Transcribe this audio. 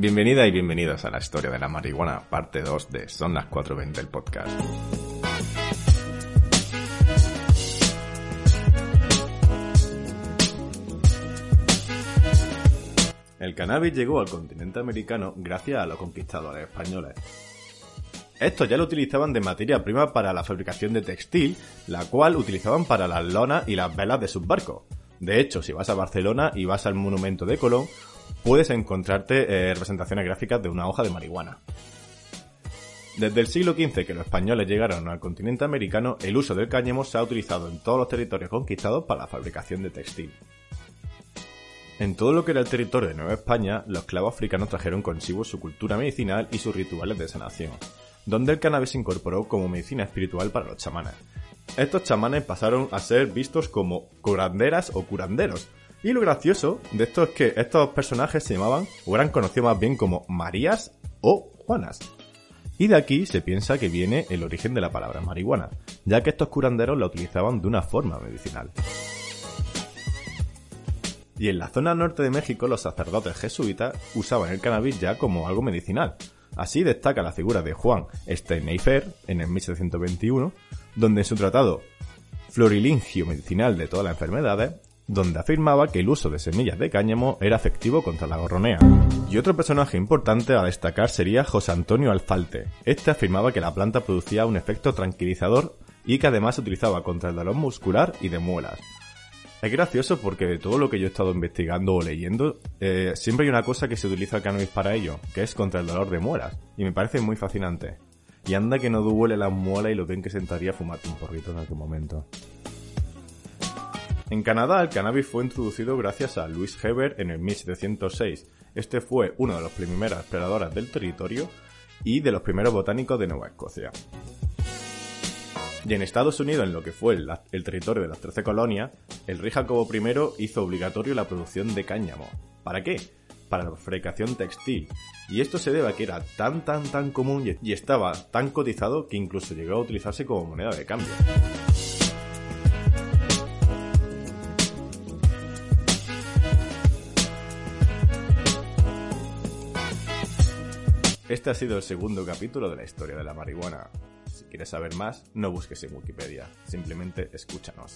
Bienvenida y bienvenidos a la historia de la marihuana, parte 2 de Son las 4.20 el podcast. El cannabis llegó al continente americano gracias a los conquistadores españoles. Estos ya lo utilizaban de materia prima para la fabricación de textil, la cual utilizaban para las lonas y las velas de sus barcos. De hecho, si vas a Barcelona y vas al monumento de Colón, puedes encontrarte eh, representaciones gráficas de una hoja de marihuana. Desde el siglo XV que los españoles llegaron al continente americano, el uso del cáñamo se ha utilizado en todos los territorios conquistados para la fabricación de textil. En todo lo que era el territorio de Nueva España, los clavos africanos trajeron consigo su cultura medicinal y sus rituales de sanación, donde el cannabis se incorporó como medicina espiritual para los chamanes. Estos chamanes pasaron a ser vistos como curanderas o curanderos, y lo gracioso de esto es que estos personajes se llamaban, o eran conocidos más bien como Marías o Juanas. Y de aquí se piensa que viene el origen de la palabra marihuana, ya que estos curanderos la utilizaban de una forma medicinal. Y en la zona norte de México los sacerdotes jesuitas usaban el cannabis ya como algo medicinal. Así destaca la figura de Juan Steineifer en el 1721, donde en su tratado Florilingio medicinal de todas las enfermedades, donde afirmaba que el uso de semillas de cáñamo era efectivo contra la gorronea. Y otro personaje importante a destacar sería José Antonio Alfalte. Este afirmaba que la planta producía un efecto tranquilizador y que además se utilizaba contra el dolor muscular y de muelas. Es gracioso porque de todo lo que yo he estado investigando o leyendo, eh, siempre hay una cosa que se utiliza el cannabis para ello, que es contra el dolor de muelas. Y me parece muy fascinante. Y anda que no duele las muelas y lo bien que sentaría fumarte un porrito en aquel momento. En Canadá el cannabis fue introducido gracias a Louis Heber en el 1706. Este fue uno de los primeros exploradores del territorio y de los primeros botánicos de Nueva Escocia. Y en Estados Unidos, en lo que fue el, territorio de las Trece colonias, el rey Jacobo I hizo obligatorio la producción de cáñamo. ¿Para qué? Para la fabricación textil. Y esto se debe a que era tan tan tan común y estaba tan cotizado que incluso llegó a utilizarse como moneda de cambio. Este ha sido el segundo capítulo de la historia de la marihuana. Si quieres saber más, no busques en Wikipedia, simplemente escúchanos.